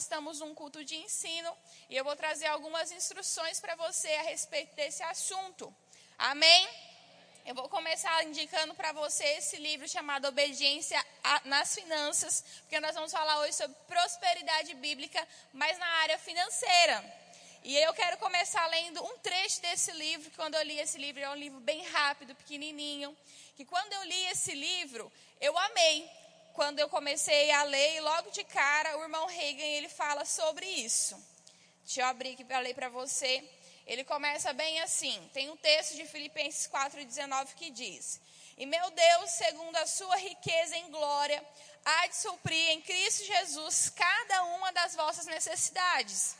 estamos num culto de ensino e eu vou trazer algumas instruções para você a respeito desse assunto. Amém? Eu vou começar indicando para você esse livro chamado Obediência nas Finanças, porque nós vamos falar hoje sobre prosperidade bíblica, mas na área financeira. E eu quero começar lendo um trecho desse livro, que quando eu li esse livro, é um livro bem rápido, pequenininho, que quando eu li esse livro, eu amei. Quando eu comecei a ler, e logo de cara, o irmão Reagan, ele fala sobre isso. Deixa eu abrir aqui para ler para você. Ele começa bem assim. Tem um texto de Filipenses 4,19 que diz: E meu Deus, segundo a sua riqueza em glória, há de suprir em Cristo Jesus cada uma das vossas necessidades.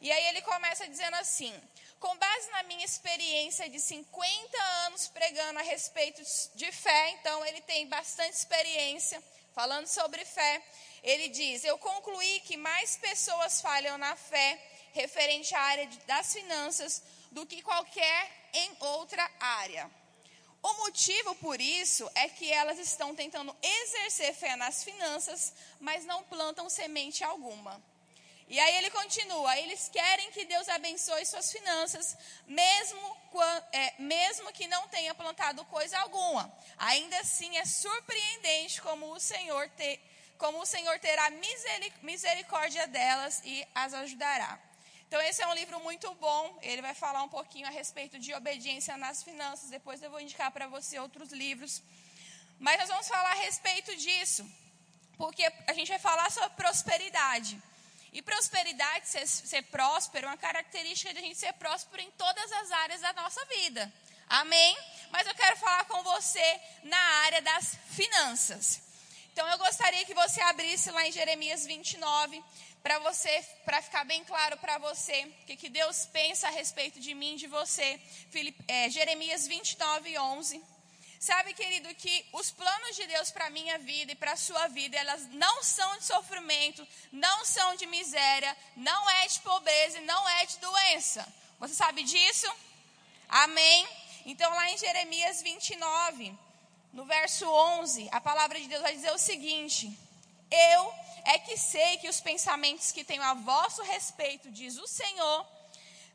E aí ele começa dizendo assim: com base na minha experiência de 50 anos pregando a respeito de fé, então ele tem bastante experiência falando sobre fé. Ele diz: Eu concluí que mais pessoas falham na fé referente à área das finanças do que qualquer em outra área. O motivo por isso é que elas estão tentando exercer fé nas finanças, mas não plantam semente alguma. E aí ele continua: eles querem que Deus abençoe suas finanças, mesmo, é, mesmo que não tenha plantado coisa alguma. Ainda assim é surpreendente como o Senhor, te, como o Senhor terá misericórdia delas e as ajudará. Então, esse é um livro muito bom. Ele vai falar um pouquinho a respeito de obediência nas finanças. Depois eu vou indicar para você outros livros. Mas nós vamos falar a respeito disso, porque a gente vai falar sobre prosperidade. E prosperidade, ser, ser próspero, é uma característica de a gente ser próspero em todas as áreas da nossa vida. Amém? Mas eu quero falar com você na área das finanças. Então eu gostaria que você abrisse lá em Jeremias 29, para você, para ficar bem claro para você, o que, que Deus pensa a respeito de mim, de você. Filipe, é, Jeremias 29, 11. Sabe, querido, que os planos de Deus para a minha vida e para a sua vida, elas não são de sofrimento, não são de miséria, não é de pobreza e não é de doença. Você sabe disso? Amém? Então, lá em Jeremias 29, no verso 11, a palavra de Deus vai dizer o seguinte: Eu é que sei que os pensamentos que tenho a vosso respeito, diz o Senhor,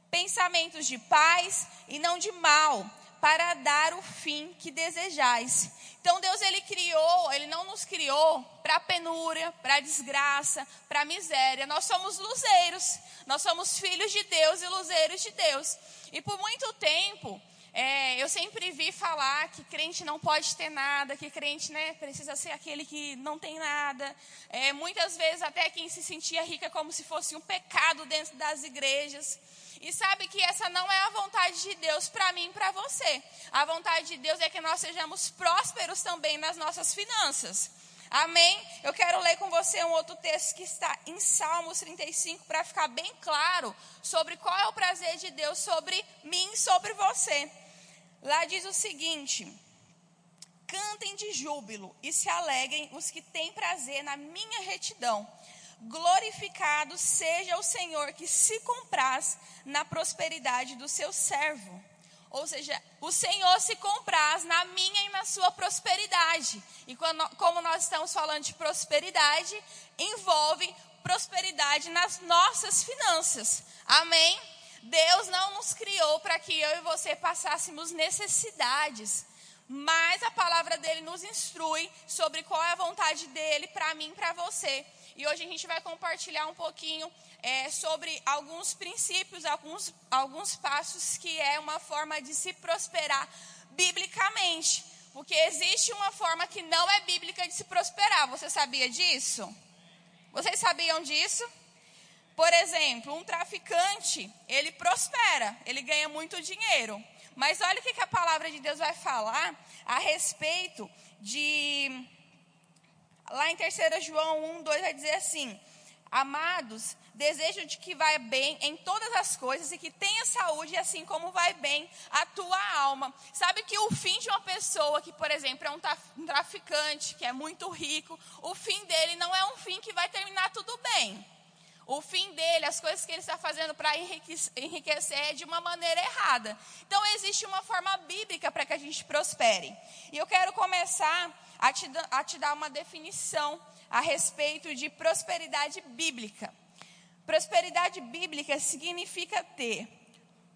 pensamentos de paz e não de mal, para dar o fim que desejais. Então Deus ele criou, ele não nos criou para penúria, para desgraça, para miséria. Nós somos luzeiros, nós somos filhos de Deus e luzeiros de Deus. E por muito tempo, é, eu sempre vi falar que crente não pode ter nada, que crente né, precisa ser aquele que não tem nada. É, muitas vezes até quem se sentia rica como se fosse um pecado dentro das igrejas. E sabe que essa não é a vontade de Deus para mim e para você. A vontade de Deus é que nós sejamos prósperos também nas nossas finanças. Amém? Eu quero ler com você um outro texto que está em Salmos 35 para ficar bem claro sobre qual é o prazer de Deus sobre mim e sobre você. Lá diz o seguinte: Cantem de júbilo e se alegrem os que têm prazer na minha retidão. Glorificado seja o Senhor que se compraz na prosperidade do seu servo. Ou seja, o Senhor se compraz na minha e na sua prosperidade. E quando, como nós estamos falando de prosperidade, envolve prosperidade nas nossas finanças. Amém? Deus não nos criou para que eu e você passássemos necessidades, mas a palavra dele nos instrui sobre qual é a vontade dele para mim e para você. E hoje a gente vai compartilhar um pouquinho é, sobre alguns princípios, alguns, alguns passos que é uma forma de se prosperar biblicamente. Porque existe uma forma que não é bíblica de se prosperar. Você sabia disso? Vocês sabiam disso? Por exemplo, um traficante, ele prospera, ele ganha muito dinheiro. Mas olha o que, a palavra de Deus vai falar a respeito de. Lá em 3 João 1, 2 vai dizer assim: Amados, desejo de que vá bem em todas as coisas e que tenha saúde, assim como vai bem a tua alma. Sabe que o fim de uma pessoa que, por exemplo, é um traficante, que é muito rico, o fim dele não é um fim que vai terminar tudo bem. O fim dele, as coisas que ele está fazendo para enriquecer é de uma maneira errada. Então, existe uma forma bíblica para que a gente prospere. E eu quero começar a te, a te dar uma definição a respeito de prosperidade bíblica. Prosperidade bíblica significa ter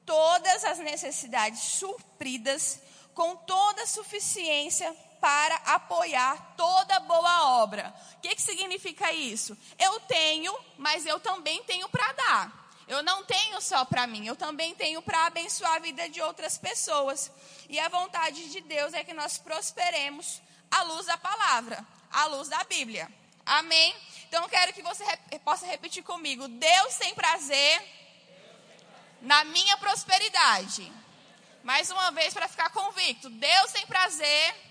todas as necessidades supridas com toda a suficiência para apoiar toda boa obra. O que, que significa isso? Eu tenho, mas eu também tenho para dar. Eu não tenho só para mim, eu também tenho para abençoar a vida de outras pessoas. E a vontade de Deus é que nós prosperemos à luz da palavra, à luz da Bíblia. Amém? Então eu quero que você possa repetir comigo: Deus tem prazer na minha prosperidade. Mais uma vez para ficar convicto: Deus tem prazer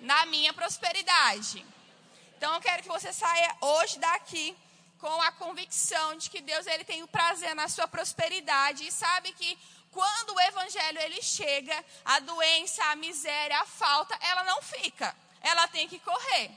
na minha prosperidade. Então eu quero que você saia hoje daqui com a convicção de que Deus ele tem o prazer na sua prosperidade e sabe que quando o evangelho ele chega, a doença, a miséria, a falta, ela não fica. Ela tem que correr.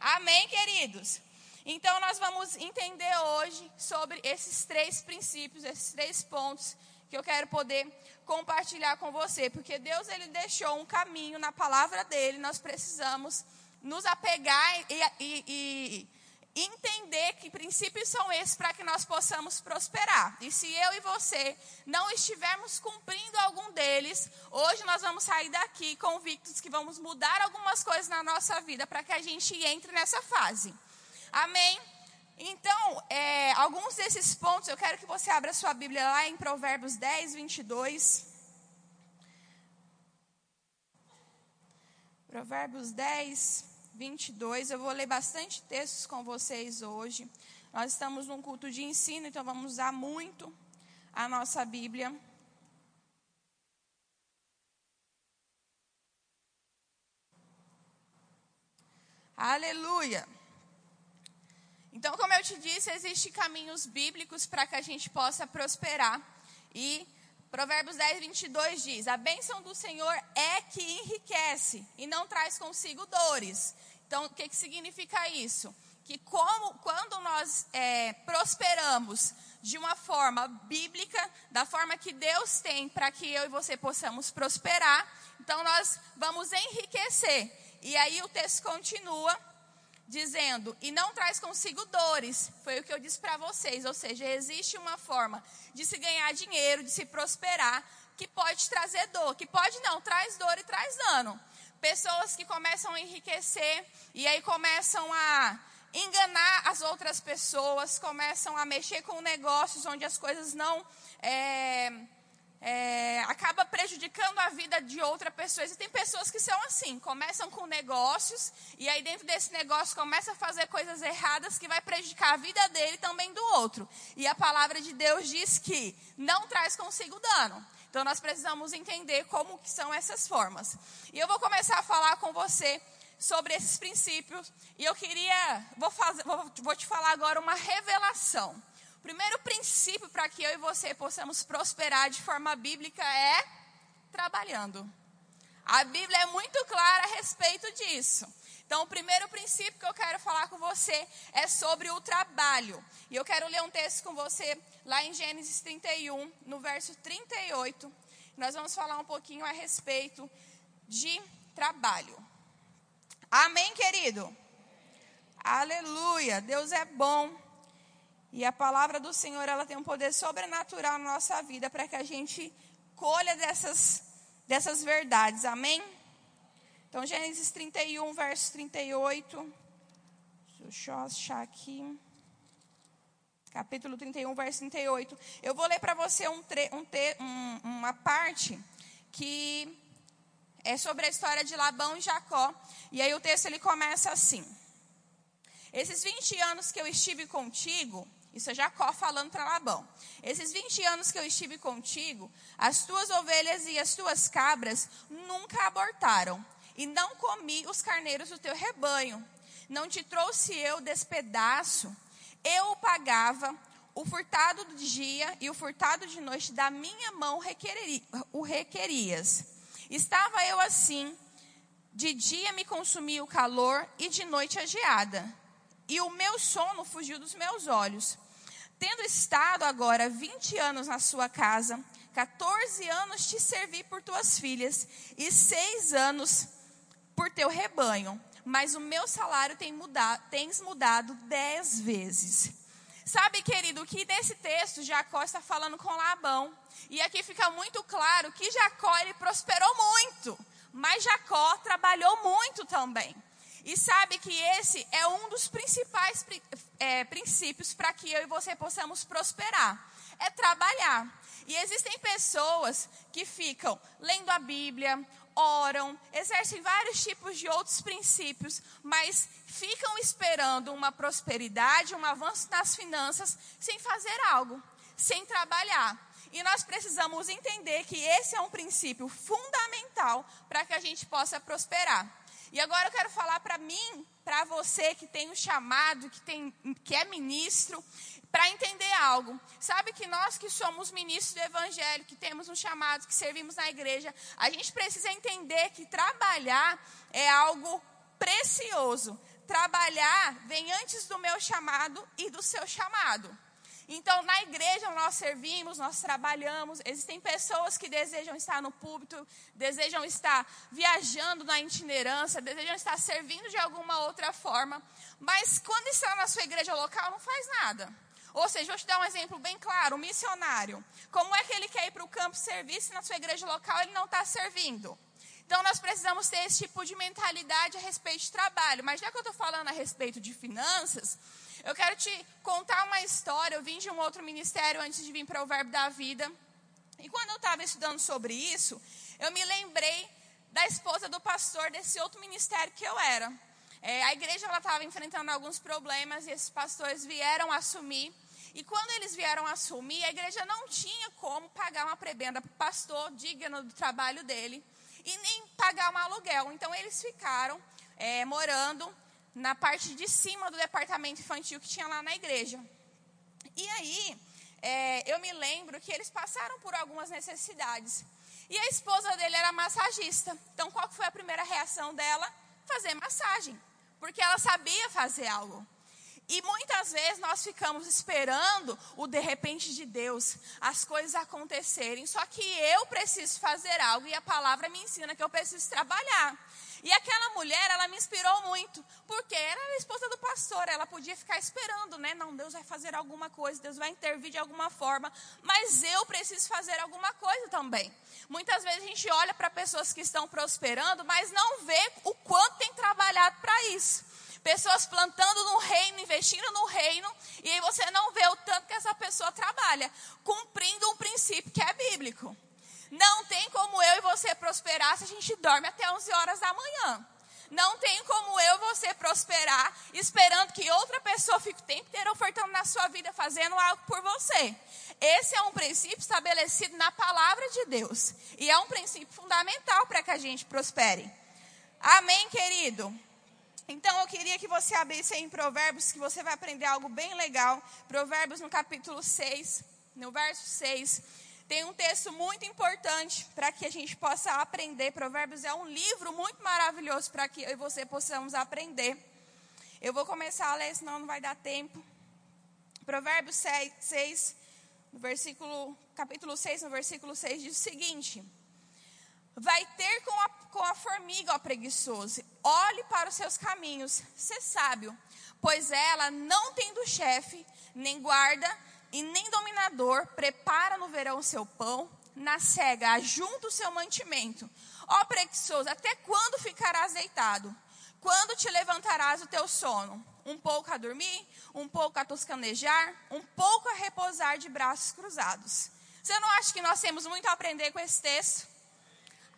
Amém, queridos. Então nós vamos entender hoje sobre esses três princípios, esses três pontos que eu quero poder compartilhar com você, porque Deus ele deixou um caminho na palavra dele, nós precisamos nos apegar e, e, e entender que princípios são esses para que nós possamos prosperar. E se eu e você não estivermos cumprindo algum deles, hoje nós vamos sair daqui convictos que vamos mudar algumas coisas na nossa vida para que a gente entre nessa fase. Amém? Alguns desses pontos, eu quero que você abra sua Bíblia lá em Provérbios 10, 22. Provérbios 10, 22. Eu vou ler bastante textos com vocês hoje. Nós estamos num culto de ensino, então vamos usar muito a nossa Bíblia. Aleluia. Então, como eu te disse, existem caminhos bíblicos para que a gente possa prosperar. E Provérbios 10, 22 diz: A bênção do Senhor é que enriquece e não traz consigo dores. Então, o que, que significa isso? Que como, quando nós é, prosperamos de uma forma bíblica, da forma que Deus tem para que eu e você possamos prosperar, então nós vamos enriquecer. E aí o texto continua dizendo, e não traz consigo dores. Foi o que eu disse para vocês. Ou seja, existe uma forma de se ganhar dinheiro, de se prosperar, que pode trazer dor, que pode não, traz dor e traz dano. Pessoas que começam a enriquecer e aí começam a enganar as outras pessoas, começam a mexer com negócios onde as coisas não. É, é, acaba prejudicando a vida de outra pessoa. Existem pessoas que são assim, começam com negócios e aí dentro desse negócio começa a fazer coisas erradas que vai prejudicar a vida dele e também do outro. E a palavra de Deus diz que não traz consigo dano. Então nós precisamos entender como que são essas formas. E eu vou começar a falar com você sobre esses princípios e eu queria vou, fazer, vou, vou te falar agora uma revelação primeiro princípio para que eu e você possamos prosperar de forma bíblica é trabalhando. A Bíblia é muito clara a respeito disso. Então, o primeiro princípio que eu quero falar com você é sobre o trabalho. E eu quero ler um texto com você lá em Gênesis 31, no verso 38. Nós vamos falar um pouquinho a respeito de trabalho. Amém, querido? Aleluia. Deus é bom. E a palavra do Senhor, ela tem um poder sobrenatural na nossa vida para que a gente colha dessas, dessas verdades. Amém? Então, Gênesis 31, verso 38. Deixa eu achar aqui. Capítulo 31, verso 38. Eu vou ler para você um, um, um, uma parte que é sobre a história de Labão e Jacó. E aí o texto ele começa assim: Esses 20 anos que eu estive contigo, isso é Jacó falando para Labão. Esses 20 anos que eu estive contigo, as tuas ovelhas e as tuas cabras nunca abortaram, e não comi os carneiros do teu rebanho. Não te trouxe eu despedaço. Eu o pagava, o furtado do dia e o furtado de noite da minha mão o requerias. Estava eu assim, de dia me consumia o calor e de noite a geada. E o meu sono fugiu dos meus olhos. Tendo estado agora 20 anos na sua casa, 14 anos te servi por tuas filhas e seis anos por teu rebanho, mas o meu salário tem mudado, tens mudado dez vezes. Sabe, querido, que nesse texto Jacó está falando com Labão. E aqui fica muito claro que Jacó ele prosperou muito, mas Jacó trabalhou muito também. E sabe que esse é um dos principais é, princípios para que eu e você possamos prosperar. É trabalhar. E existem pessoas que ficam lendo a Bíblia, oram, exercem vários tipos de outros princípios, mas ficam esperando uma prosperidade, um avanço nas finanças, sem fazer algo, sem trabalhar. E nós precisamos entender que esse é um princípio fundamental para que a gente possa prosperar. E agora eu quero falar para mim, para você que tem um chamado, que, tem, que é ministro, para entender algo. Sabe que nós que somos ministros do Evangelho, que temos um chamado, que servimos na igreja, a gente precisa entender que trabalhar é algo precioso. Trabalhar vem antes do meu chamado e do seu chamado. Então, na igreja nós servimos, nós trabalhamos. Existem pessoas que desejam estar no púlpito, desejam estar viajando na itinerância, desejam estar servindo de alguma outra forma. Mas quando está na sua igreja local, não faz nada. Ou seja, vou te dar um exemplo bem claro: um missionário. Como é que ele quer ir para o campo servir se na sua igreja local ele não está servindo? Então, nós precisamos ter esse tipo de mentalidade a respeito de trabalho. Mas já que eu estou falando a respeito de finanças, eu quero te contar uma história. Eu vim de um outro ministério antes de vir para o Verbo da Vida. E quando eu estava estudando sobre isso, eu me lembrei da esposa do pastor desse outro ministério que eu era. É, a igreja estava enfrentando alguns problemas e esses pastores vieram assumir. E quando eles vieram assumir, a igreja não tinha como pagar uma prebenda para o pastor digno do trabalho dele e nem pagar um aluguel. Então eles ficaram é, morando na parte de cima do departamento infantil que tinha lá na igreja. E aí, é, eu me lembro que eles passaram por algumas necessidades. E a esposa dele era massagista. Então, qual foi a primeira reação dela? Fazer massagem. Porque ela sabia fazer algo. E muitas vezes nós ficamos esperando o de repente de Deus, as coisas acontecerem. Só que eu preciso fazer algo e a palavra me ensina que eu preciso trabalhar. E aquela mulher, ela me inspirou muito, porque era a esposa do pastor, ela podia ficar esperando, né? Não, Deus vai fazer alguma coisa, Deus vai intervir de alguma forma, mas eu preciso fazer alguma coisa também. Muitas vezes a gente olha para pessoas que estão prosperando, mas não vê o quanto tem trabalhado para isso. Pessoas plantando no reino, investindo no reino, e aí você não vê o tanto que essa pessoa trabalha, cumprindo um princípio que é bíblico. Não tem como eu e você prosperar se a gente dorme até 11 horas da manhã. Não tem como eu e você prosperar esperando que outra pessoa fique o tempo inteiro ofertando na sua vida, fazendo algo por você. Esse é um princípio estabelecido na palavra de Deus. E é um princípio fundamental para que a gente prospere. Amém, querido? Então eu queria que você abrisse em Provérbios, que você vai aprender algo bem legal. Provérbios no capítulo 6, no verso 6. Tem um texto muito importante para que a gente possa aprender. Provérbios é um livro muito maravilhoso para que eu e você possamos aprender. Eu vou começar a ler, senão não vai dar tempo. Provérbios 6, 6 no versículo, capítulo 6, no versículo 6, diz o seguinte: Vai ter com a, com a formiga, ó preguiçoso, olhe para os seus caminhos, ser sábio, pois ela, não tendo chefe, nem guarda, e nem dominador prepara no verão o seu pão, na cega ajunta o seu mantimento. Ó preguiçoso, até quando ficarás deitado? Quando te levantarás o teu sono? Um pouco a dormir, um pouco a toscanejar, um pouco a repousar de braços cruzados. Você não acha que nós temos muito a aprender com esse texto?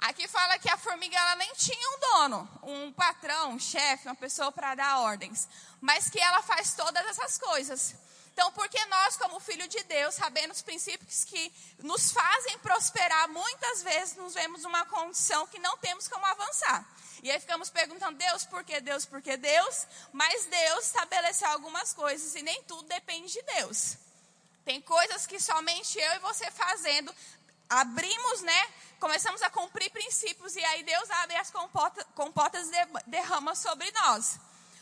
Aqui fala que a formiga ela nem tinha um dono, um patrão, um chefe, uma pessoa para dar ordens, mas que ela faz todas essas coisas. Então, porque nós, como filho de Deus, sabendo os princípios que nos fazem prosperar, muitas vezes nos vemos numa condição que não temos como avançar. E aí ficamos perguntando, Deus, por que Deus, por que Deus? Mas Deus estabeleceu algumas coisas e nem tudo depende de Deus. Tem coisas que somente eu e você fazendo, abrimos, né? Começamos a cumprir princípios e aí Deus abre as compotas, compotas de, derrama sobre nós.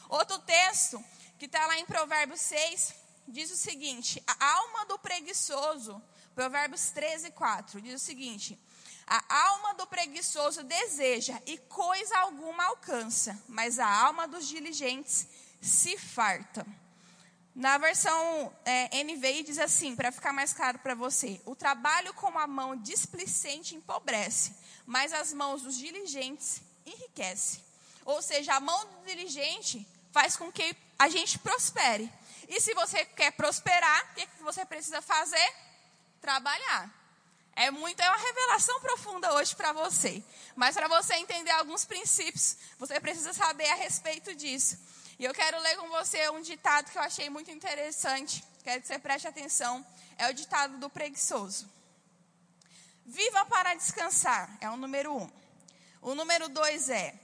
Outro texto que está lá em Provérbios 6, diz o seguinte: a alma do preguiçoso, Provérbios 13, 4, diz o seguinte: a alma do preguiçoso deseja e coisa alguma alcança, mas a alma dos diligentes se farta. Na versão é, NVI diz assim, para ficar mais claro para você: o trabalho com a mão displicente empobrece, mas as mãos dos diligentes enriquece. Ou seja, a mão do diligente faz com que a gente prospere. E se você quer prosperar, o que você precisa fazer? Trabalhar. É muito, é uma revelação profunda hoje para você. Mas para você entender alguns princípios, você precisa saber a respeito disso. E eu quero ler com você um ditado que eu achei muito interessante. Quero que você preste atenção. É o ditado do preguiçoso. Viva para descansar, é o número um. O número dois é: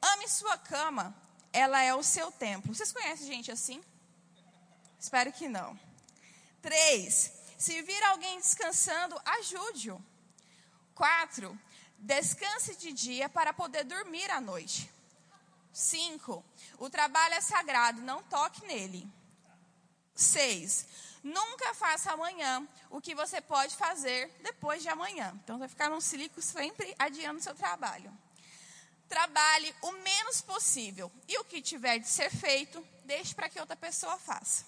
ame sua cama, ela é o seu templo. Vocês conhecem gente assim? Espero que não. Três, se vir alguém descansando, ajude-o. Quatro, descanse de dia para poder dormir à noite. Cinco, o trabalho é sagrado, não toque nele. Seis, nunca faça amanhã o que você pode fazer depois de amanhã. Então, vai ficar num ciclo sempre adiando seu trabalho. Trabalhe o menos possível. E o que tiver de ser feito, deixe para que outra pessoa faça.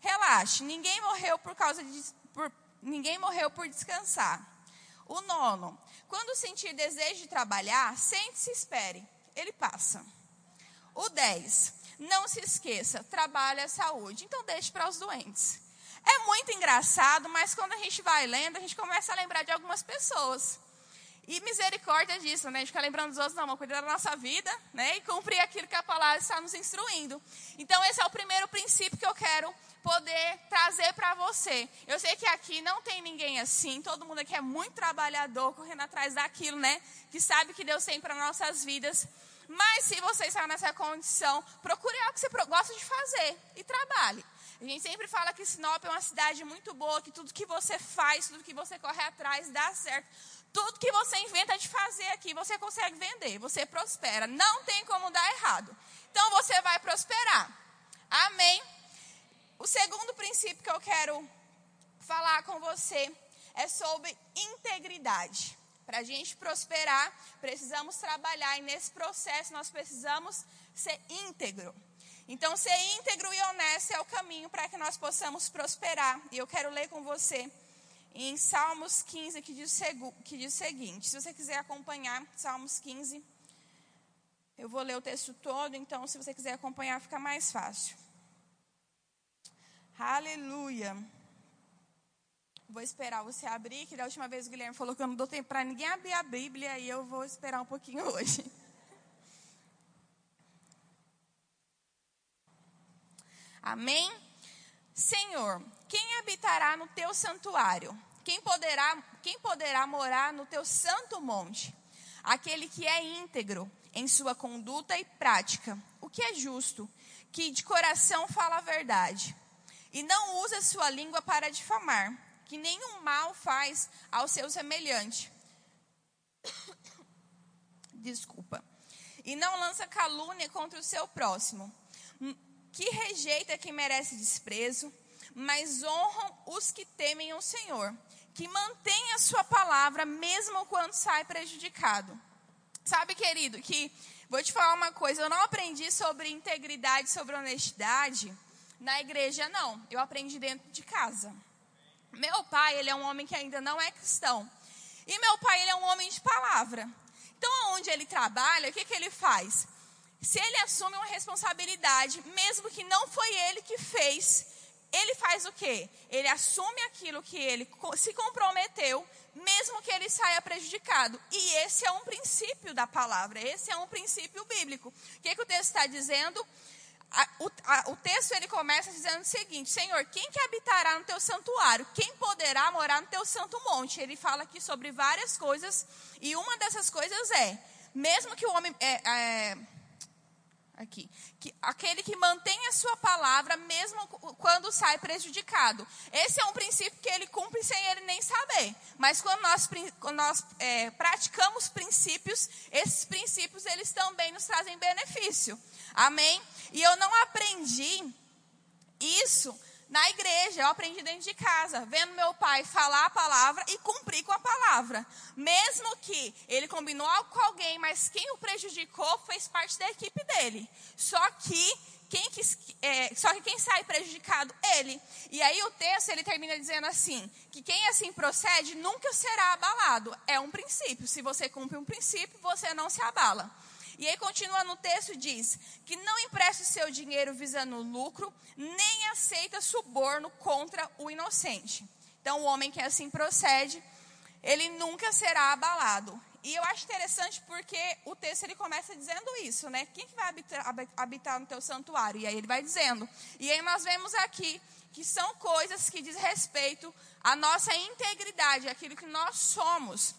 Relaxe, ninguém morreu por causa de. Por, ninguém morreu por descansar. O nono, quando sentir desejo de trabalhar, sente-se e espere. Ele passa. O 10. Não se esqueça, trabalho é saúde. Então deixe para os doentes. É muito engraçado, mas quando a gente vai lendo, a gente começa a lembrar de algumas pessoas. E misericórdia disso, né? A gente fica lembrando dos outros, não, vamos cuidar da nossa vida, né? E cumprir aquilo que a palavra está nos instruindo. Então, esse é o primeiro princípio que eu quero poder trazer para você. Eu sei que aqui não tem ninguém assim, todo mundo aqui é muito trabalhador, correndo atrás daquilo, né? Que sabe que Deus tem para nossas vidas. Mas se você está nessa condição, procure algo que você gosta de fazer e trabalhe. A gente sempre fala que Sinop é uma cidade muito boa, que tudo que você faz, tudo que você corre atrás dá certo. Tudo que você inventa de fazer aqui, você consegue vender, você prospera. Não tem como dar errado. Então você vai prosperar. Amém? O segundo princípio que eu quero falar com você é sobre integridade. Para a gente prosperar, precisamos trabalhar e nesse processo nós precisamos ser íntegro. Então, ser íntegro e honesto é o caminho para que nós possamos prosperar. E eu quero ler com você em Salmos 15, que diz, que diz o seguinte: se você quiser acompanhar, Salmos 15, eu vou ler o texto todo, então, se você quiser acompanhar, fica mais fácil. Aleluia. Vou esperar você abrir, que da última vez o Guilherme falou que eu não dou tempo para ninguém abrir a Bíblia e eu vou esperar um pouquinho hoje. Amém? Senhor, quem habitará no teu santuário? Quem poderá, quem poderá morar no teu santo monte? Aquele que é íntegro em sua conduta e prática, o que é justo, que de coração fala a verdade, e não usa sua língua para difamar que nenhum mal faz ao seu semelhante. Desculpa. E não lança calúnia contra o seu próximo. Que rejeita quem merece desprezo, mas honram os que temem o Senhor. Que mantém a sua palavra mesmo quando sai prejudicado. Sabe, querido, que vou te falar uma coisa, eu não aprendi sobre integridade, sobre honestidade na igreja, não. Eu aprendi dentro de casa. Meu pai, ele é um homem que ainda não é cristão. E meu pai, ele é um homem de palavra. Então, onde ele trabalha, o que, que ele faz? Se ele assume uma responsabilidade, mesmo que não foi ele que fez, ele faz o quê? Ele assume aquilo que ele se comprometeu, mesmo que ele saia prejudicado. E esse é um princípio da palavra, esse é um princípio bíblico. O que, que o texto está dizendo? A, o, a, o, texto ele começa dizendo o seguinte: Senhor, quem que habitará no teu santuário? Quem poderá morar no teu santo monte? Ele fala aqui sobre várias coisas, e uma dessas coisas é: mesmo que o homem. É, é, aqui. Que, aquele que mantém a sua palavra, mesmo quando sai prejudicado. Esse é um princípio que ele cumpre sem ele nem saber. Mas quando nós, quando nós é, praticamos princípios, esses princípios eles também nos trazem benefício. Amém? E eu não aprendi isso na igreja, eu aprendi dentro de casa, vendo meu pai falar a palavra e cumprir com a palavra. Mesmo que ele combinou algo com alguém, mas quem o prejudicou fez parte da equipe dele. Só que quem que, é, só que quem sai prejudicado? Ele. E aí o texto ele termina dizendo assim: que quem assim procede nunca será abalado. É um princípio. Se você cumpre um princípio, você não se abala. E aí continua no texto diz que não empresta o seu dinheiro visando lucro, nem aceita suborno contra o inocente. Então o homem que assim procede, ele nunca será abalado. E eu acho interessante porque o texto ele começa dizendo isso, né? Quem que vai habitar, habitar no teu santuário? E aí ele vai dizendo. E aí nós vemos aqui que são coisas que diz respeito à nossa integridade, aquilo que nós somos.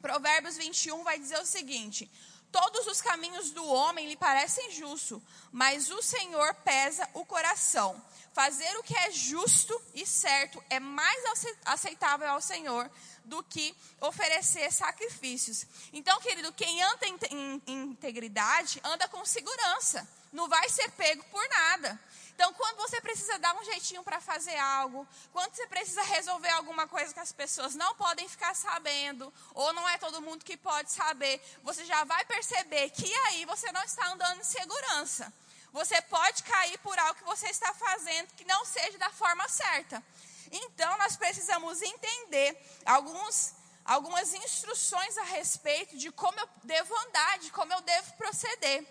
Provérbios 21 vai dizer o seguinte: Todos os caminhos do homem lhe parecem justos, mas o Senhor pesa o coração. Fazer o que é justo e certo é mais aceitável ao Senhor do que oferecer sacrifícios. Então, querido, quem anda em, integridade anda com segurança, não vai ser pego por nada. Então, quando você precisa dar um jeitinho para fazer algo, quando você precisa resolver alguma coisa que as pessoas não podem ficar sabendo, ou não é todo mundo que pode saber, você já vai perceber que aí você não está andando em segurança. Você pode cair por algo que você está fazendo que não seja da forma certa. Então, nós precisamos entender alguns, algumas instruções a respeito de como eu devo andar, de como eu devo proceder.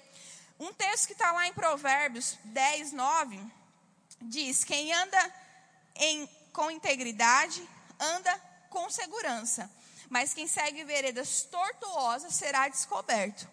Um texto que está lá em Provérbios 10, 9, diz: Quem anda em, com integridade, anda com segurança, mas quem segue veredas tortuosas será descoberto.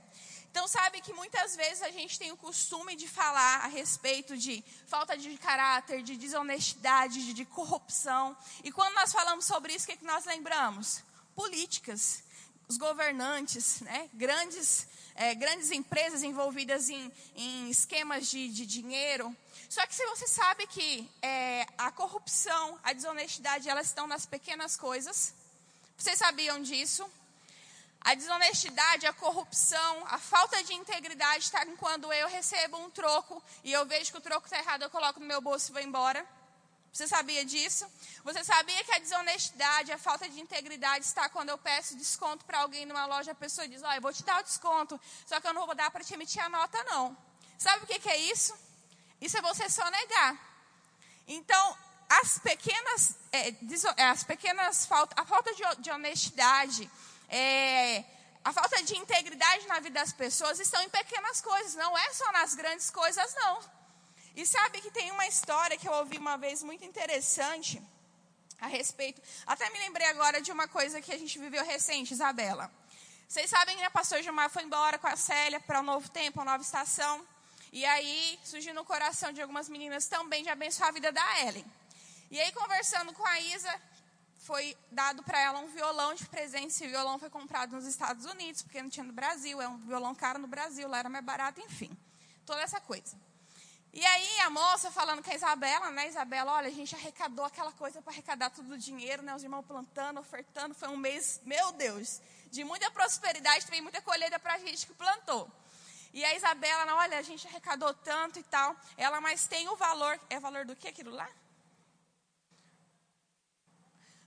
Então, sabe que muitas vezes a gente tem o costume de falar a respeito de falta de caráter, de desonestidade, de, de corrupção. E quando nós falamos sobre isso, o que, é que nós lembramos? Políticas, os governantes, né? grandes, é, grandes empresas envolvidas em, em esquemas de, de, dinheiro. Só que se você sabe que é, a corrupção, a desonestidade, elas estão nas pequenas coisas. Vocês sabiam disso? A desonestidade, a corrupção, a falta de integridade está quando eu recebo um troco e eu vejo que o troco está errado, eu coloco no meu bolso e vou embora. Você sabia disso? Você sabia que a desonestidade, a falta de integridade está quando eu peço desconto para alguém numa loja, a pessoa diz: oh, eu vou te dar o desconto, só que eu não vou dar para te emitir a nota, não. Sabe o que, que é isso? Isso é você só negar. Então, as pequenas, é, as pequenas falta, a falta de, de honestidade, é, a falta de integridade na vida das pessoas estão em pequenas coisas, não é só nas grandes coisas, não. E sabe que tem uma história que eu ouvi uma vez muito interessante a respeito. Até me lembrei agora de uma coisa que a gente viveu recente, Isabela. Vocês sabem que a pastor Gilmar foi embora com a Célia para um novo tempo, uma nova estação. E aí surgiu no coração de algumas meninas também de abençoar a vida da Ellen. E aí, conversando com a Isa, foi dado para ela um violão de presente. Esse violão foi comprado nos Estados Unidos, porque não tinha no Brasil. É um violão caro no Brasil, lá era mais barato, enfim. Toda essa coisa. E aí a moça falando com a Isabela, né? Isabela, olha, a gente arrecadou aquela coisa para arrecadar todo o dinheiro, né? Os irmãos plantando, ofertando. Foi um mês, meu Deus, de muita prosperidade, também muita colheita para a gente que plantou. E a Isabela, olha, a gente arrecadou tanto e tal. Ela, mas tem o valor. É valor do que aquilo lá?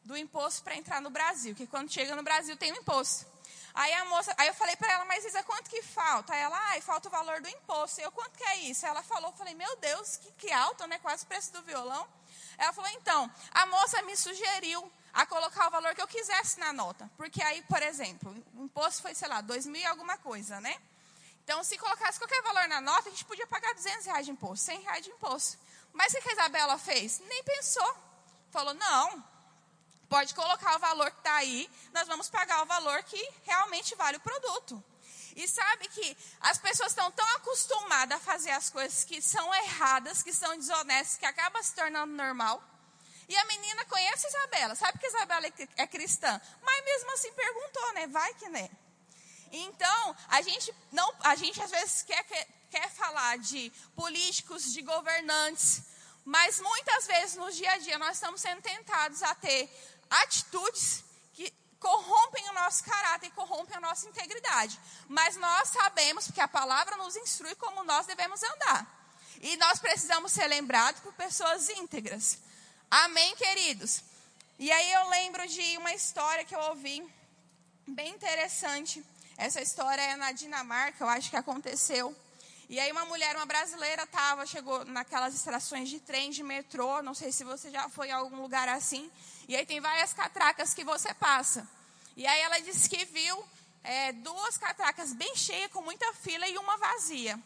do imposto para entrar no Brasil, que quando chega no Brasil tem um imposto. Aí a moça, aí eu falei para ela, mas Isa, quanto que falta? Aí ela, ah, falta o valor do imposto. Eu, quanto que é isso? Ela falou, eu falei, meu Deus, que, que alto, né? Quase o preço do violão. Ela falou, então, a moça me sugeriu a colocar o valor que eu quisesse na nota. Porque aí, por exemplo, o imposto foi, sei lá, dois mil e alguma coisa, né? Então, se colocasse qualquer valor na nota, a gente podia pagar 200 reais de imposto, 100 reais de imposto. Mas o que a Isabela fez? Nem pensou. Falou, não, pode colocar o valor que está aí, nós vamos pagar o valor que realmente vale o produto. E sabe que as pessoas estão tão acostumadas a fazer as coisas que são erradas, que são desonestas, que acaba se tornando normal. E a menina conhece a Isabela, sabe que a Isabela é, é cristã, mas mesmo assim perguntou, né? Vai que né? Então, a gente não, a gente às vezes quer, quer, quer falar de políticos, de governantes, mas muitas vezes no dia a dia nós estamos sendo tentados a ter atitudes que corrompem o nosso caráter corrompem a nossa integridade. Mas nós sabemos, porque a palavra nos instrui como nós devemos andar. E nós precisamos ser lembrados por pessoas íntegras. Amém, queridos? E aí eu lembro de uma história que eu ouvi, bem interessante. Essa história é na Dinamarca, eu acho que aconteceu. E aí uma mulher, uma brasileira, tava, chegou naquelas estações de trem, de metrô, não sei se você já foi em algum lugar assim. E aí tem várias catracas que você passa. E aí ela disse que viu é, duas catracas bem cheias, com muita fila, e uma vazia.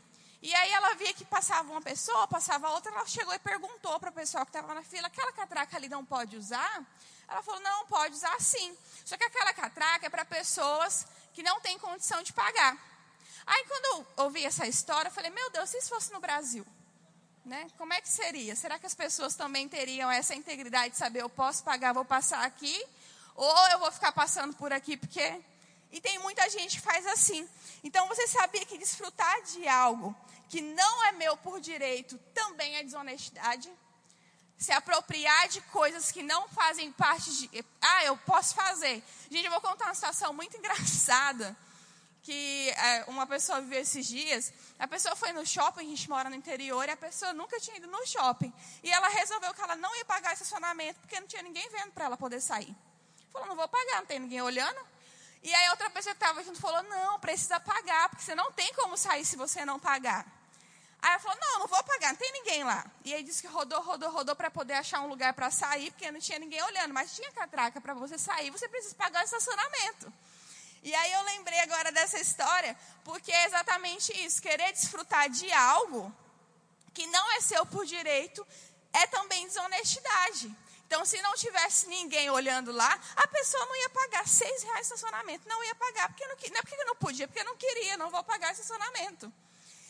E aí ela via que passava uma pessoa, passava outra, ela chegou e perguntou para o pessoal que estava na fila, aquela catraca ali não pode usar? Ela falou, não, pode usar sim. Só que aquela catraca é para pessoas que não têm condição de pagar. Aí quando eu ouvi essa história, eu falei, meu Deus, se isso fosse no Brasil, né? Como é que seria? Será que as pessoas também teriam essa integridade de saber, eu posso pagar, vou passar aqui, ou eu vou ficar passando por aqui porque e tem muita gente que faz assim. Então você sabia que desfrutar de algo que não é meu por direito também é desonestidade? Se apropriar de coisas que não fazem parte de. Ah, eu posso fazer. Gente, eu vou contar uma situação muito engraçada. Que é, uma pessoa viveu esses dias. A pessoa foi no shopping, a gente mora no interior, e a pessoa nunca tinha ido no shopping. E ela resolveu que ela não ia pagar estacionamento, porque não tinha ninguém vendo para ela poder sair. Falou, não vou pagar, não tem ninguém olhando. E aí outra pessoa que estava junto falou, não, precisa pagar, porque você não tem como sair se você não pagar. Aí ela falou, não, não vou pagar, não tem ninguém lá. E aí disse que rodou, rodou, rodou para poder achar um lugar para sair, porque não tinha ninguém olhando, mas tinha catraca para você sair, você precisa pagar o estacionamento. E aí eu lembrei agora dessa história, porque é exatamente isso, querer desfrutar de algo que não é seu por direito é também desonestidade. Então, se não tivesse ninguém olhando lá, a pessoa não ia pagar seis reais de estacionamento. Não ia pagar, porque não, não é porque não podia, porque não queria, não vou pagar estacionamento.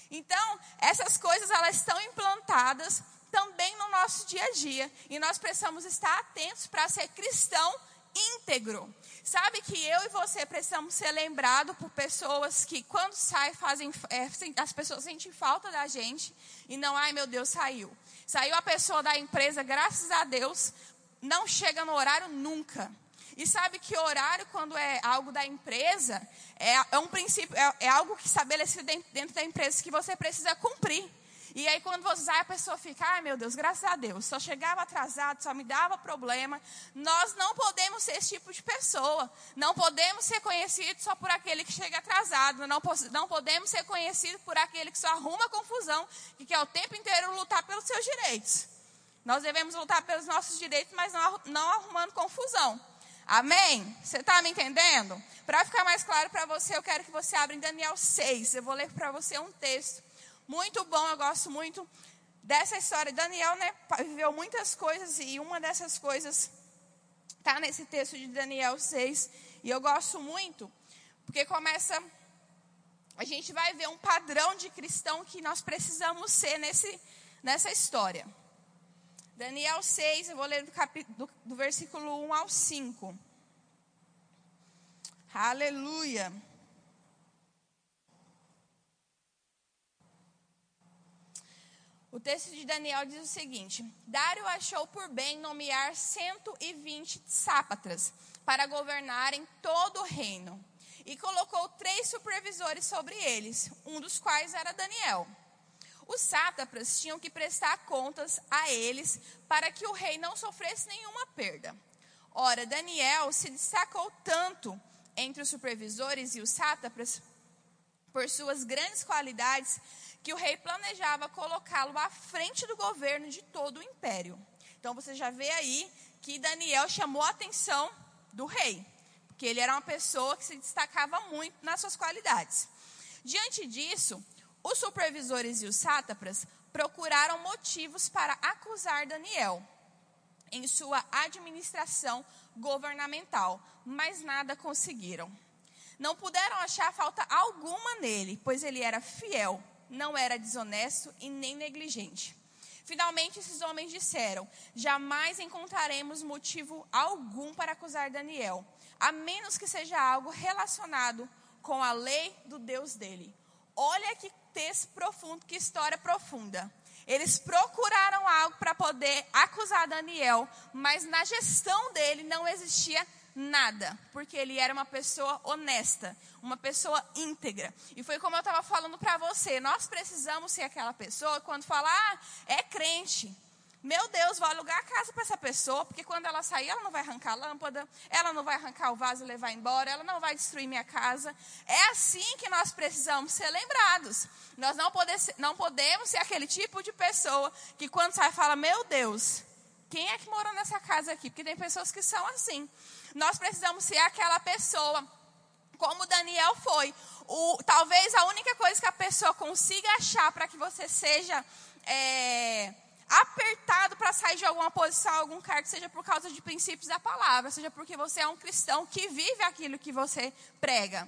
Então, essas coisas, elas estão implantadas também no nosso dia a dia. E nós precisamos estar atentos para ser cristão íntegro. Sabe que eu e você precisamos ser lembrados por pessoas que, quando saem, fazem, é, as pessoas sentem falta da gente e não, ai meu Deus, saiu. Saiu a pessoa da empresa, graças a Deus, não chega no horário nunca. E sabe que horário, quando é algo da empresa, é, é um princípio, é, é, algo que estabelecido dentro, dentro da empresa que você precisa cumprir. E aí, quando você sai, a pessoa fica, ai meu Deus, graças a Deus, só chegava atrasado, só me dava problema. Nós não podemos ser esse tipo de pessoa. Não podemos ser conhecidos só por aquele que chega atrasado. Não, não podemos ser conhecidos por aquele que só arruma confusão e quer o tempo inteiro lutar pelos seus direitos. Nós devemos lutar pelos nossos direitos, mas não, não arrumando confusão. Amém? Você está me entendendo? Para ficar mais claro para você, eu quero que você abra em Daniel 6. Eu vou ler para você um texto muito bom, eu gosto muito dessa história. Daniel né, viveu muitas coisas e uma dessas coisas está nesse texto de Daniel 6. E eu gosto muito, porque começa. A gente vai ver um padrão de cristão que nós precisamos ser nesse, nessa história. Daniel 6, eu vou ler do, do, do versículo 1 ao 5. Aleluia. O texto de Daniel diz o seguinte: Dário achou por bem nomear 120 sápatras para governarem todo o reino. E colocou três supervisores sobre eles, um dos quais era Daniel. Os sátrapas tinham que prestar contas a eles para que o rei não sofresse nenhuma perda. Ora, Daniel se destacou tanto entre os supervisores e os sátrapas por suas grandes qualidades que o rei planejava colocá-lo à frente do governo de todo o império. Então você já vê aí que Daniel chamou a atenção do rei, porque ele era uma pessoa que se destacava muito nas suas qualidades. Diante disso, os supervisores e os sátrapas procuraram motivos para acusar Daniel em sua administração governamental, mas nada conseguiram. Não puderam achar falta alguma nele, pois ele era fiel não era desonesto e nem negligente. Finalmente, esses homens disseram: Jamais encontraremos motivo algum para acusar Daniel, a menos que seja algo relacionado com a lei do Deus dele. Olha que texto profundo, que história profunda. Eles procuraram algo para poder acusar Daniel, mas na gestão dele não existia nada, porque ele era uma pessoa honesta, uma pessoa íntegra. E foi como eu estava falando para você, nós precisamos ser aquela pessoa quando falar, ah, é crente, meu Deus, vou alugar a casa para essa pessoa, porque quando ela sair, ela não vai arrancar a lâmpada, ela não vai arrancar o vaso e levar embora, ela não vai destruir minha casa. É assim que nós precisamos ser lembrados. Nós não, pode, não podemos ser aquele tipo de pessoa que quando sai fala, meu Deus, quem é que mora nessa casa aqui? Porque tem pessoas que são assim. Nós precisamos ser aquela pessoa, como Daniel foi. O, talvez a única coisa que a pessoa consiga achar para que você seja. É, apertado para sair de alguma posição, algum cargo, seja por causa de princípios da palavra, seja porque você é um cristão que vive aquilo que você prega.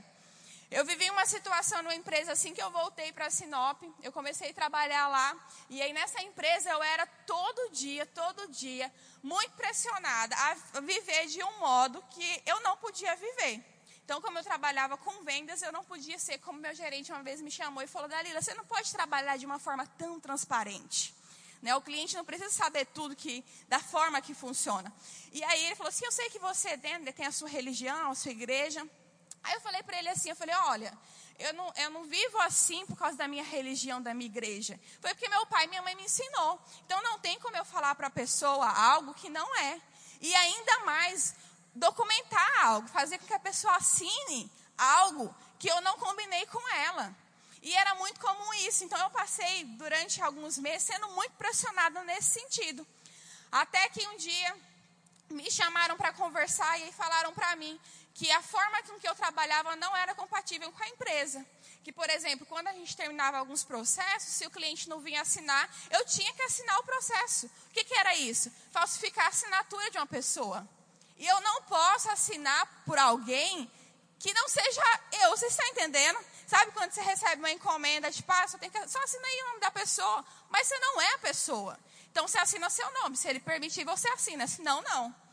Eu vivi uma situação numa empresa assim que eu voltei para Sinop, eu comecei a trabalhar lá, e aí nessa empresa eu era todo dia, todo dia, muito pressionada a viver de um modo que eu não podia viver. Então, como eu trabalhava com vendas, eu não podia ser como meu gerente uma vez me chamou e falou: Dalila, você não pode trabalhar de uma forma tão transparente. Né? O cliente não precisa saber tudo que, da forma que funciona. E aí ele falou assim: Eu sei que você tem a sua religião, a sua igreja. Aí eu falei para ele assim: Eu falei, olha, eu não, eu não vivo assim por causa da minha religião, da minha igreja. Foi porque meu pai e minha mãe me ensinou. Então não tem como eu falar para a pessoa algo que não é. E ainda mais, documentar algo, fazer com que a pessoa assine algo que eu não combinei com ela. E era muito comum isso. Então eu passei durante alguns meses sendo muito pressionada nesse sentido. Até que um dia me chamaram para conversar e falaram para mim que a forma com que eu trabalhava não era compatível com a empresa. Que, por exemplo, quando a gente terminava alguns processos, se o cliente não vinha assinar, eu tinha que assinar o processo. O que, que era isso? Falsificar a assinatura de uma pessoa. E eu não posso assinar por alguém que não seja eu. Você está entendendo? Sabe quando você recebe uma encomenda, tipo, ah, só, tem que, só assina aí o nome da pessoa, mas você não é a pessoa. Então você assina seu nome. Se ele permitir, você assina. Senão, não.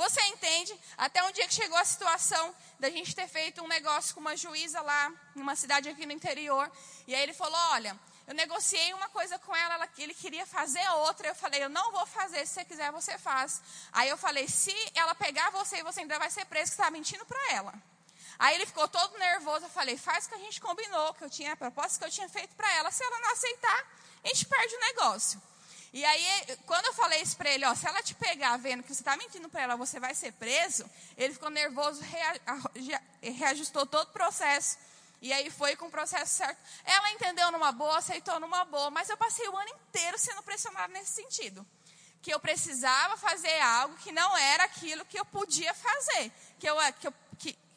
Você entende? Até um dia que chegou a situação da gente ter feito um negócio com uma juíza lá, numa cidade aqui no interior. E aí ele falou: Olha, eu negociei uma coisa com ela, ela ele queria fazer outra. Eu falei: Eu não vou fazer, se você quiser, você faz. Aí eu falei: Se ela pegar você e você ainda vai ser preso, que você está mentindo para ela. Aí ele ficou todo nervoso. Eu falei: faz o que a gente combinou, que eu tinha a proposta que eu tinha feito para ela. Se ela não aceitar, a gente perde o negócio. E aí, quando eu falei isso para ele, ó, se ela te pegar vendo que você está mentindo para ela, você vai ser preso, ele ficou nervoso, reajustou todo o processo. E aí foi com o processo certo. Ela entendeu numa boa, aceitou numa boa, mas eu passei o ano inteiro sendo pressionada nesse sentido. Que eu precisava fazer algo que não era aquilo que eu podia fazer. Que eu, que eu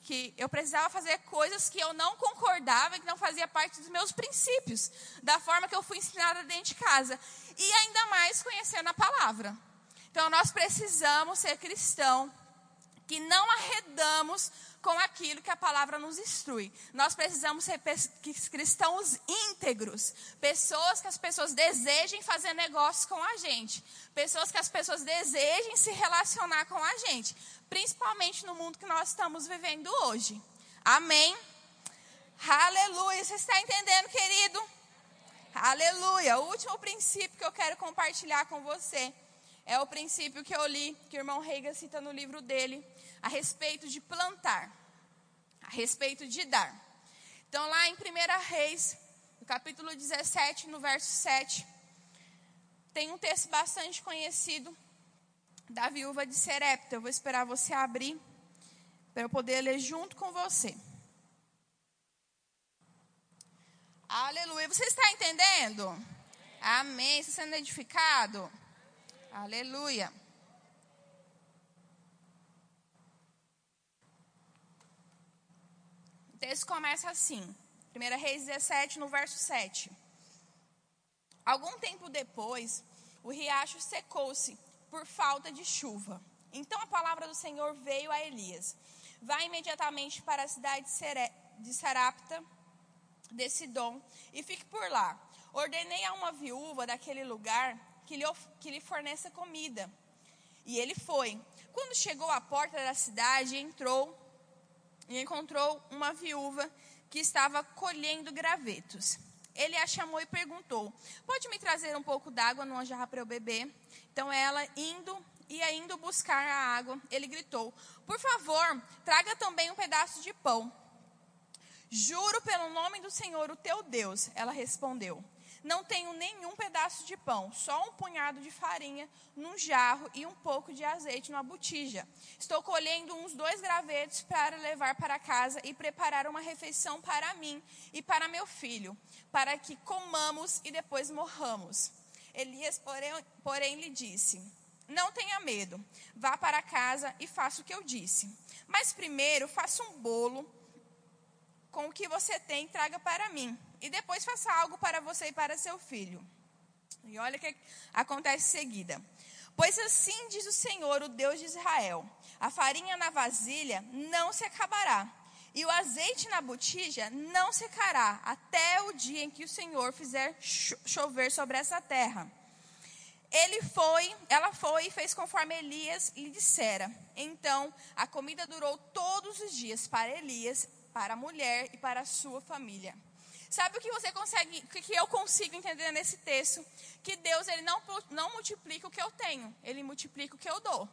que eu precisava fazer coisas que eu não concordava, que não fazia parte dos meus princípios, da forma que eu fui ensinada dentro de casa. E ainda mais conhecendo a palavra. Então nós precisamos ser cristão que não arredamos com aquilo que a palavra nos instrui. Nós precisamos ser cristãos íntegros, pessoas que as pessoas desejem fazer negócios com a gente, pessoas que as pessoas desejem se relacionar com a gente, principalmente no mundo que nós estamos vivendo hoje. Amém? Aleluia. Você está entendendo, querido? Aleluia. O último princípio que eu quero compartilhar com você é o princípio que eu li, que o irmão Reiga cita no livro dele, a respeito de plantar, a respeito de dar. Então, lá em 1 Reis, no capítulo 17, no verso 7, tem um texto bastante conhecido da viúva de Serepta. Eu vou esperar você abrir para eu poder ler junto com você. Aleluia. Você está entendendo? Amém. Está sendo edificado? Aleluia. Texto começa assim. 1 Reis 17, no verso 7. Algum tempo depois, o riacho secou-se por falta de chuva. Então a palavra do Senhor veio a Elias. Vá imediatamente para a cidade de Sarapta, de Sidom, e fique por lá. Ordenei a uma viúva daquele lugar que lhe, que lhe forneça comida. E ele foi. Quando chegou à porta da cidade, entrou e encontrou uma viúva que estava colhendo gravetos. Ele a chamou e perguntou: Pode me trazer um pouco d'água numa jarra para eu beber? Então ela, indo e indo buscar a água, ele gritou: Por favor, traga também um pedaço de pão. Juro pelo nome do Senhor, o teu Deus, ela respondeu. Não tenho nenhum pedaço de pão, só um punhado de farinha num jarro e um pouco de azeite numa botija. Estou colhendo uns dois gravetos para levar para casa e preparar uma refeição para mim e para meu filho, para que comamos e depois morramos. Elias, porém, porém lhe disse: Não tenha medo, vá para casa e faça o que eu disse. Mas primeiro faça um bolo com o que você tem e traga para mim e depois faça algo para você e para seu filho. E olha o que acontece em seguida. Pois assim diz o Senhor, o Deus de Israel: a farinha na vasilha não se acabará, e o azeite na botija não secará, até o dia em que o Senhor fizer chover sobre essa terra. Ele foi, ela foi e fez conforme Elias lhe dissera. Então, a comida durou todos os dias para Elias, para a mulher e para a sua família. Sabe o que você consegue, o que eu consigo entender nesse texto? Que Deus ele não, não multiplica o que eu tenho, ele multiplica o que eu dou.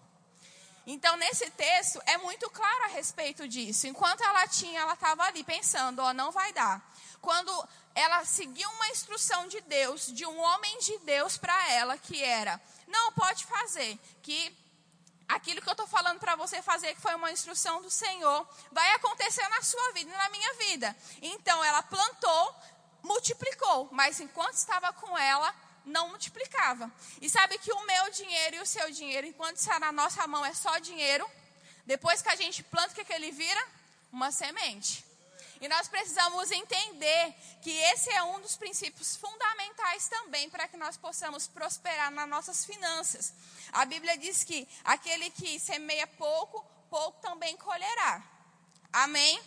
Então, nesse texto, é muito claro a respeito disso. Enquanto ela tinha, ela estava ali pensando: ó, não vai dar. Quando ela seguiu uma instrução de Deus, de um homem de Deus para ela, que era: não pode fazer, que aquilo que eu estou falando para você fazer, que foi uma instrução do Senhor, vai acontecer na sua vida e na minha vida. Então ela plantou, multiplicou, mas enquanto estava com ela, não multiplicava. E sabe que o meu dinheiro e o seu dinheiro, enquanto está na nossa mão, é só dinheiro. Depois que a gente planta, o que, que ele vira? Uma semente. E nós precisamos entender que esse é um dos princípios fundamentais também para que nós possamos prosperar nas nossas finanças. A Bíblia diz que aquele que semeia pouco, pouco também colherá. Amém?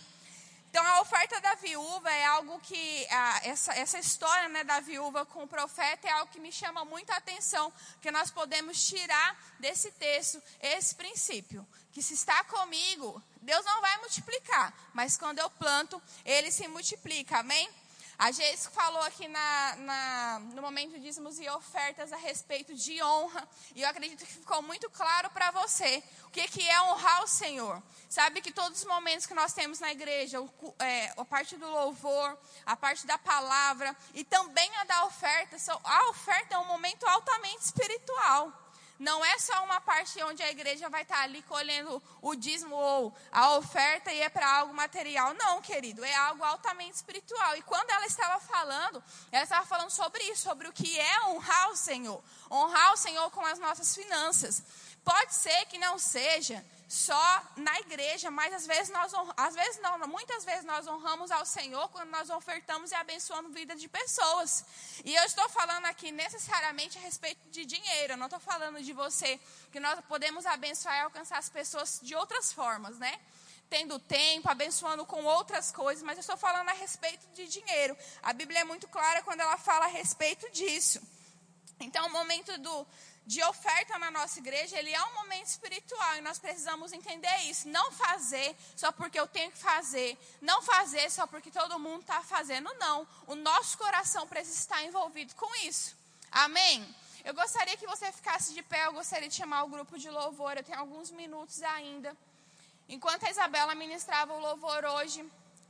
Então, a oferta da viúva é algo que, essa, essa história né, da viúva com o profeta é algo que me chama muita atenção, que nós podemos tirar desse texto esse princípio, que se está comigo, Deus não vai multiplicar, mas quando eu planto, ele se multiplica, amém? A Geis falou aqui na, na, no momento de dízimos e ofertas a respeito de honra. E eu acredito que ficou muito claro para você o que, que é honrar o Senhor. Sabe que todos os momentos que nós temos na igreja, o, é, a parte do louvor, a parte da palavra e também a da oferta, a oferta é um momento altamente espiritual. Não é só uma parte onde a igreja vai estar ali colhendo o dízimo ou a oferta e é para algo material. Não, querido, é algo altamente espiritual. E quando ela estava falando, ela estava falando sobre isso, sobre o que é honrar o Senhor. Honrar o Senhor com as nossas finanças. Pode ser que não seja só na igreja, mas às vezes nós às vezes não, muitas vezes nós honramos ao Senhor quando nós ofertamos e abençoando a vida de pessoas. E eu estou falando aqui necessariamente a respeito de dinheiro, eu não estou falando de você que nós podemos abençoar e alcançar as pessoas de outras formas, né? Tendo tempo, abençoando com outras coisas, mas eu estou falando a respeito de dinheiro. A Bíblia é muito clara quando ela fala a respeito disso. Então, o momento do, de oferta na nossa igreja, ele é um momento espiritual e nós precisamos entender isso. Não fazer só porque eu tenho que fazer, não fazer só porque todo mundo está fazendo, não. O nosso coração precisa estar envolvido com isso. Amém? Eu gostaria que você ficasse de pé, eu gostaria de chamar o grupo de louvor, eu tenho alguns minutos ainda. Enquanto a Isabela ministrava o louvor hoje,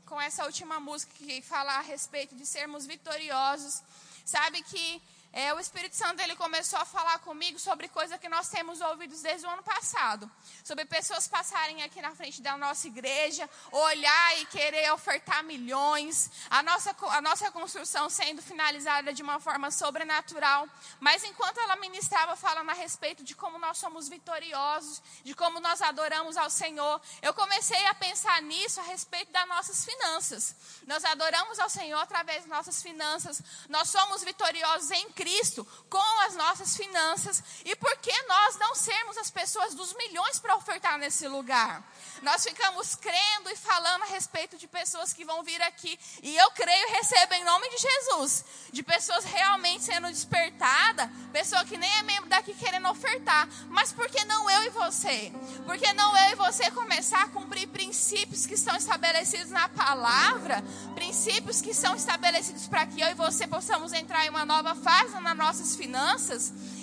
com essa última música que fala a respeito de sermos vitoriosos, sabe que é, o Espírito Santo ele começou a falar comigo sobre coisas que nós temos ouvido desde o ano passado. Sobre pessoas passarem aqui na frente da nossa igreja, olhar e querer ofertar milhões. A nossa, a nossa construção sendo finalizada de uma forma sobrenatural. Mas enquanto ela ministrava falando a respeito de como nós somos vitoriosos, de como nós adoramos ao Senhor, eu comecei a pensar nisso a respeito das nossas finanças. Nós adoramos ao Senhor através das nossas finanças. Nós somos vitoriosos em Cristo Cristo com nossas finanças e por que nós não sermos as pessoas dos milhões para ofertar nesse lugar? Nós ficamos crendo e falando a respeito de pessoas que vão vir aqui e eu creio e recebo em nome de Jesus, de pessoas realmente sendo despertadas, pessoa que nem é membro daqui querendo ofertar, mas por que não eu e você? Por que não eu e você começar a cumprir princípios que estão estabelecidos na palavra, princípios que são estabelecidos para que eu e você possamos entrar em uma nova fase nas nossas finanças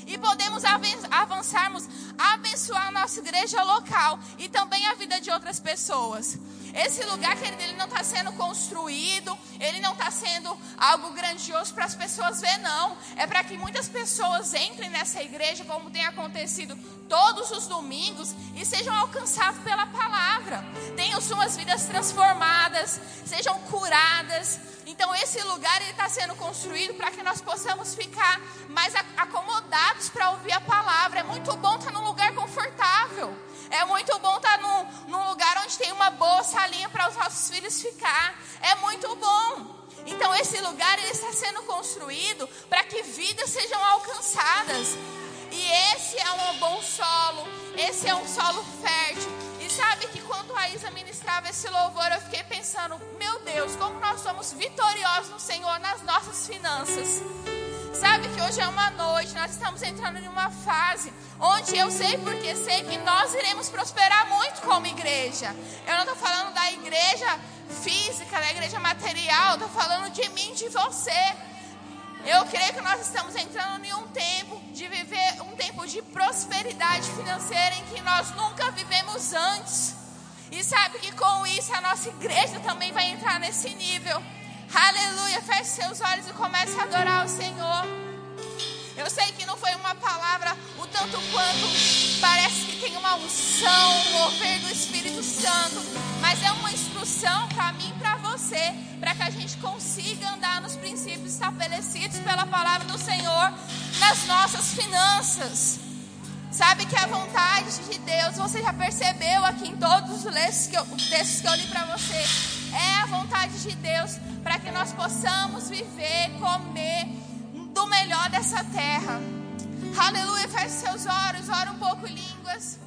e podemos avançarmos, abençoar nossa igreja local e também a vida de outras pessoas. Esse lugar, querido, ele não está sendo construído, ele não está sendo algo grandioso para as pessoas ver, não. É para que muitas pessoas entrem nessa igreja, como tem acontecido todos os domingos, e sejam alcançados pela palavra. Tenham suas vidas transformadas, sejam curadas. Então, esse lugar está sendo construído para que nós possamos ficar mais acomodados para ouvir a palavra. É muito bom estar num lugar confortável. É muito bom estar num, num lugar onde tem uma boa salinha para os nossos filhos ficar. É muito bom. Então esse lugar ele está sendo construído para que vidas sejam alcançadas. E esse é um bom solo, esse é um solo fértil. Isa ministrava esse louvor, eu fiquei pensando, meu Deus, como nós somos vitoriosos no Senhor nas nossas finanças. Sabe que hoje é uma noite, nós estamos entrando em uma fase onde eu sei porque sei que nós iremos prosperar muito como igreja. Eu não estou falando da igreja física, da igreja material, estou falando de mim, de você. Eu creio que nós estamos entrando em um tempo de viver um tempo de prosperidade financeira em que nós nunca vivemos antes. E sabe que com isso a nossa igreja também vai entrar nesse nível. Aleluia. Feche seus olhos e comece a adorar o Senhor. Eu sei que não foi uma palavra o tanto quanto parece que tem uma unção, um mover do Espírito Santo, mas é uma instrução para mim e para você, para que a gente consiga andar nos princípios estabelecidos pela palavra do Senhor nas nossas finanças. Sabe que a vontade de Deus, você já percebeu aqui em todos os textos que eu, textos que eu li para você, é a vontade de Deus para que nós possamos viver, comer do melhor dessa terra. Aleluia. Feche seus olhos, ora um pouco em línguas.